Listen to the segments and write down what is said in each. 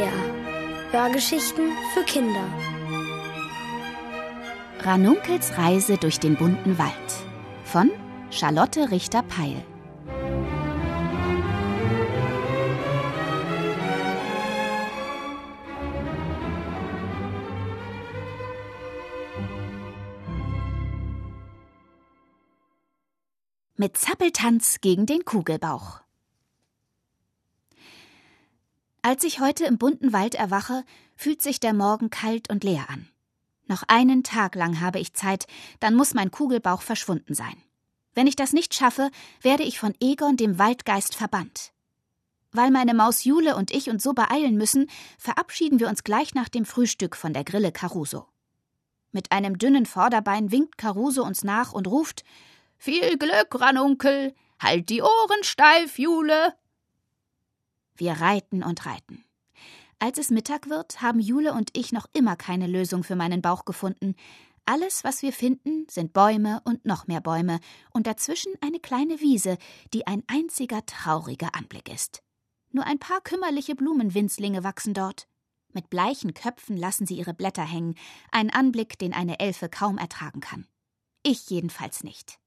NDR. Hörgeschichten für Kinder. Ranunkels Reise durch den bunten Wald von Charlotte Richter-Peil. Mit Zappeltanz gegen den Kugelbauch. Als ich heute im bunten Wald erwache, fühlt sich der Morgen kalt und leer an. Noch einen Tag lang habe ich Zeit, dann muss mein Kugelbauch verschwunden sein. Wenn ich das nicht schaffe, werde ich von Egon, dem Waldgeist, verbannt. Weil meine Maus Jule und ich uns so beeilen müssen, verabschieden wir uns gleich nach dem Frühstück von der Grille Caruso. Mit einem dünnen Vorderbein winkt Caruso uns nach und ruft Viel Glück, Ranunkel! Halt die Ohren steif, Jule! Wir reiten und reiten. Als es Mittag wird, haben Jule und ich noch immer keine Lösung für meinen Bauch gefunden. Alles, was wir finden, sind Bäume und noch mehr Bäume und dazwischen eine kleine Wiese, die ein einziger trauriger Anblick ist. Nur ein paar kümmerliche Blumenwinzlinge wachsen dort. Mit bleichen Köpfen lassen sie ihre Blätter hängen, ein Anblick, den eine Elfe kaum ertragen kann. Ich jedenfalls nicht.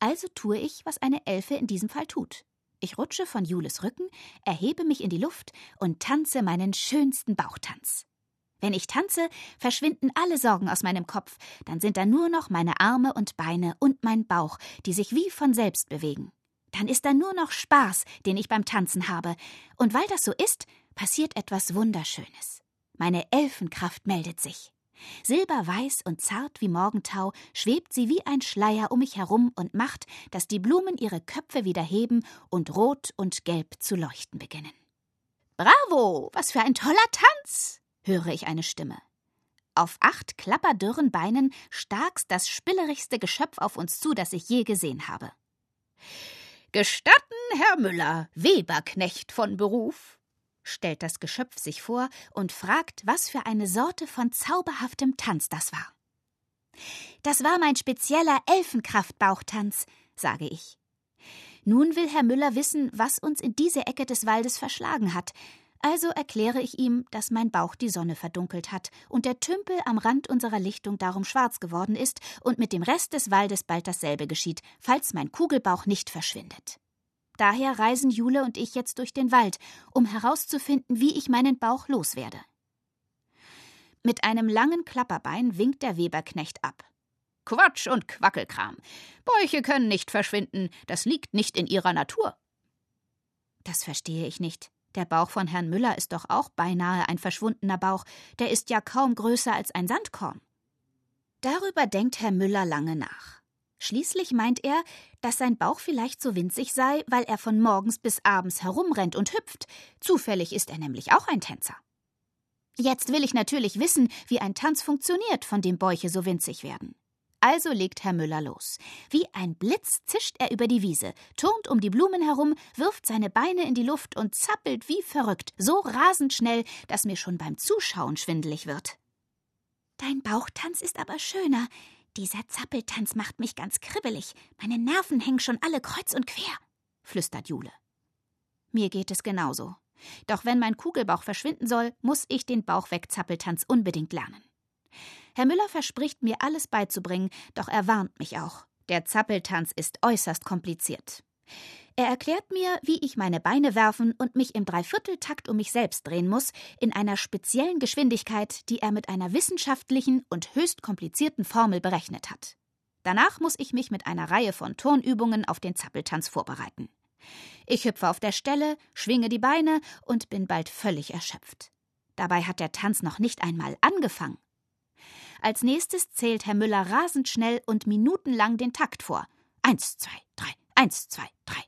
Also tue ich, was eine Elfe in diesem Fall tut. Ich rutsche von Jules Rücken, erhebe mich in die Luft und tanze meinen schönsten Bauchtanz. Wenn ich tanze, verschwinden alle Sorgen aus meinem Kopf, dann sind da nur noch meine Arme und Beine und mein Bauch, die sich wie von selbst bewegen. Dann ist da nur noch Spaß, den ich beim Tanzen habe, und weil das so ist, passiert etwas Wunderschönes. Meine Elfenkraft meldet sich. Silberweiß und zart wie Morgentau schwebt sie wie ein Schleier um mich herum und macht, dass die Blumen ihre Köpfe wieder heben und rot und gelb zu leuchten beginnen. Bravo, was für ein toller Tanz! höre ich eine Stimme. Auf acht klapperdürren Beinen starkst das spillerigste Geschöpf auf uns zu, das ich je gesehen habe. Gestatten, Herr Müller, Weberknecht von Beruf, stellt das Geschöpf sich vor und fragt, was für eine Sorte von zauberhaftem Tanz das war. Das war mein spezieller Elfenkraftbauchtanz, sage ich. Nun will Herr Müller wissen, was uns in diese Ecke des Waldes verschlagen hat, also erkläre ich ihm, dass mein Bauch die Sonne verdunkelt hat und der Tümpel am Rand unserer Lichtung darum schwarz geworden ist und mit dem Rest des Waldes bald dasselbe geschieht, falls mein Kugelbauch nicht verschwindet. Daher reisen Jule und ich jetzt durch den Wald, um herauszufinden, wie ich meinen Bauch loswerde. Mit einem langen Klapperbein winkt der Weberknecht ab. Quatsch und Quackelkram. Bäuche können nicht verschwinden, das liegt nicht in ihrer Natur. Das verstehe ich nicht. Der Bauch von Herrn Müller ist doch auch beinahe ein verschwundener Bauch, der ist ja kaum größer als ein Sandkorn. Darüber denkt Herr Müller lange nach. Schließlich meint er, dass sein Bauch vielleicht so winzig sei, weil er von morgens bis abends herumrennt und hüpft. Zufällig ist er nämlich auch ein Tänzer. Jetzt will ich natürlich wissen, wie ein Tanz funktioniert, von dem Bäuche so winzig werden. Also legt Herr Müller los. Wie ein Blitz zischt er über die Wiese, turnt um die Blumen herum, wirft seine Beine in die Luft und zappelt wie verrückt, so rasend schnell, dass mir schon beim Zuschauen schwindelig wird. Dein Bauchtanz ist aber schöner. Dieser Zappeltanz macht mich ganz kribbelig. Meine Nerven hängen schon alle kreuz und quer, flüstert Jule. Mir geht es genauso. Doch wenn mein Kugelbauch verschwinden soll, muss ich den Bauchwegzappeltanz unbedingt lernen. Herr Müller verspricht mir alles beizubringen, doch er warnt mich auch. Der Zappeltanz ist äußerst kompliziert. Er erklärt mir, wie ich meine Beine werfen und mich im Dreivierteltakt um mich selbst drehen muss, in einer speziellen Geschwindigkeit, die er mit einer wissenschaftlichen und höchst komplizierten Formel berechnet hat. Danach muss ich mich mit einer Reihe von Turnübungen auf den Zappeltanz vorbereiten. Ich hüpfe auf der Stelle, schwinge die Beine und bin bald völlig erschöpft. Dabei hat der Tanz noch nicht einmal angefangen. Als nächstes zählt Herr Müller rasend schnell und minutenlang den Takt vor. Eins, zwei, drei, Eins, zwei, drei.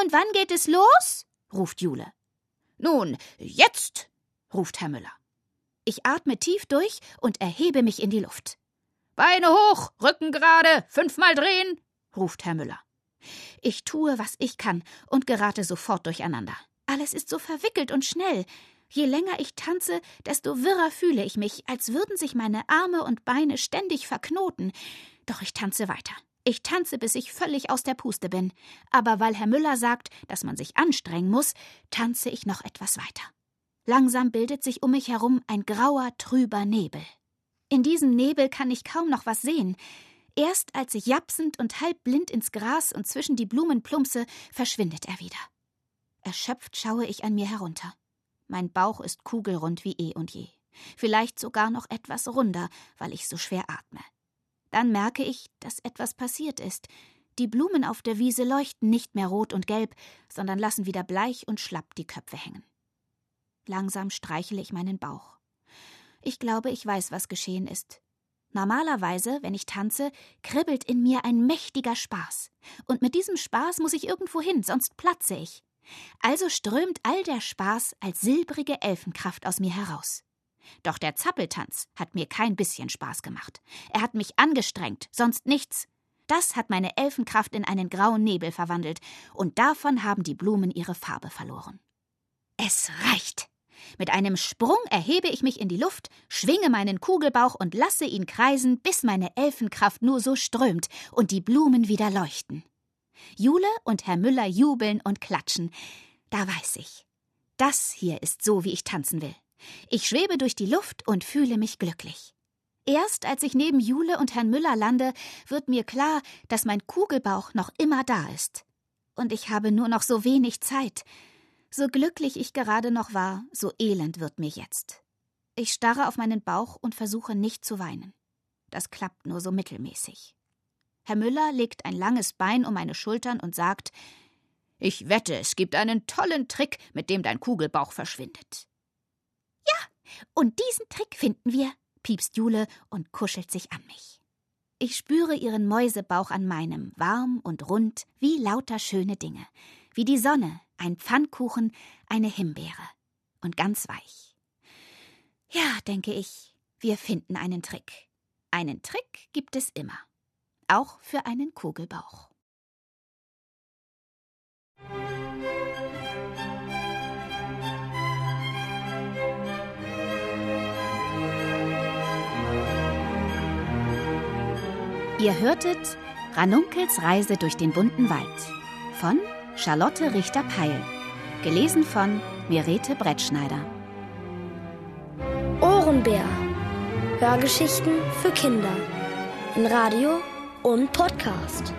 Und wann geht es los? ruft Jule. Nun, jetzt, ruft Herr Müller. Ich atme tief durch und erhebe mich in die Luft. Beine hoch, Rücken gerade, fünfmal drehen, ruft Herr Müller. Ich tue, was ich kann und gerate sofort durcheinander. Alles ist so verwickelt und schnell. Je länger ich tanze, desto wirrer fühle ich mich, als würden sich meine Arme und Beine ständig verknoten. Doch ich tanze weiter. Ich tanze, bis ich völlig aus der Puste bin. Aber weil Herr Müller sagt, dass man sich anstrengen muss, tanze ich noch etwas weiter. Langsam bildet sich um mich herum ein grauer, trüber Nebel. In diesem Nebel kann ich kaum noch was sehen. Erst als ich japsend und halb blind ins Gras und zwischen die Blumen plumpse, verschwindet er wieder. Erschöpft schaue ich an mir herunter. Mein Bauch ist kugelrund wie eh und je. Vielleicht sogar noch etwas runder, weil ich so schwer atme. Dann merke ich, dass etwas passiert ist. Die Blumen auf der Wiese leuchten nicht mehr rot und gelb, sondern lassen wieder bleich und schlapp die Köpfe hängen. Langsam streichle ich meinen Bauch. Ich glaube, ich weiß, was geschehen ist. Normalerweise, wenn ich tanze, kribbelt in mir ein mächtiger Spaß. Und mit diesem Spaß muss ich irgendwo hin, sonst platze ich. Also strömt all der Spaß als silbrige Elfenkraft aus mir heraus. Doch der Zappeltanz hat mir kein bisschen Spaß gemacht. Er hat mich angestrengt, sonst nichts. Das hat meine Elfenkraft in einen grauen Nebel verwandelt, und davon haben die Blumen ihre Farbe verloren. Es reicht. Mit einem Sprung erhebe ich mich in die Luft, schwinge meinen Kugelbauch und lasse ihn kreisen, bis meine Elfenkraft nur so strömt und die Blumen wieder leuchten. Jule und Herr Müller jubeln und klatschen. Da weiß ich. Das hier ist so, wie ich tanzen will. Ich schwebe durch die Luft und fühle mich glücklich. Erst als ich neben Jule und Herrn Müller lande, wird mir klar, dass mein Kugelbauch noch immer da ist. Und ich habe nur noch so wenig Zeit. So glücklich ich gerade noch war, so elend wird mir jetzt. Ich starre auf meinen Bauch und versuche nicht zu weinen. Das klappt nur so mittelmäßig. Herr Müller legt ein langes Bein um meine Schultern und sagt Ich wette, es gibt einen tollen Trick, mit dem dein Kugelbauch verschwindet. Und diesen Trick finden wir, piepst Jule und kuschelt sich an mich. Ich spüre ihren Mäusebauch an meinem, warm und rund wie lauter schöne Dinge, wie die Sonne, ein Pfannkuchen, eine Himbeere und ganz weich. Ja, denke ich, wir finden einen Trick. Einen Trick gibt es immer, auch für einen Kugelbauch. Ihr hörtet Ranunkels Reise durch den bunten Wald von Charlotte Richter-Peil. Gelesen von Mirete Brettschneider. Ohrenbär. Hörgeschichten für Kinder. In Radio und Podcast.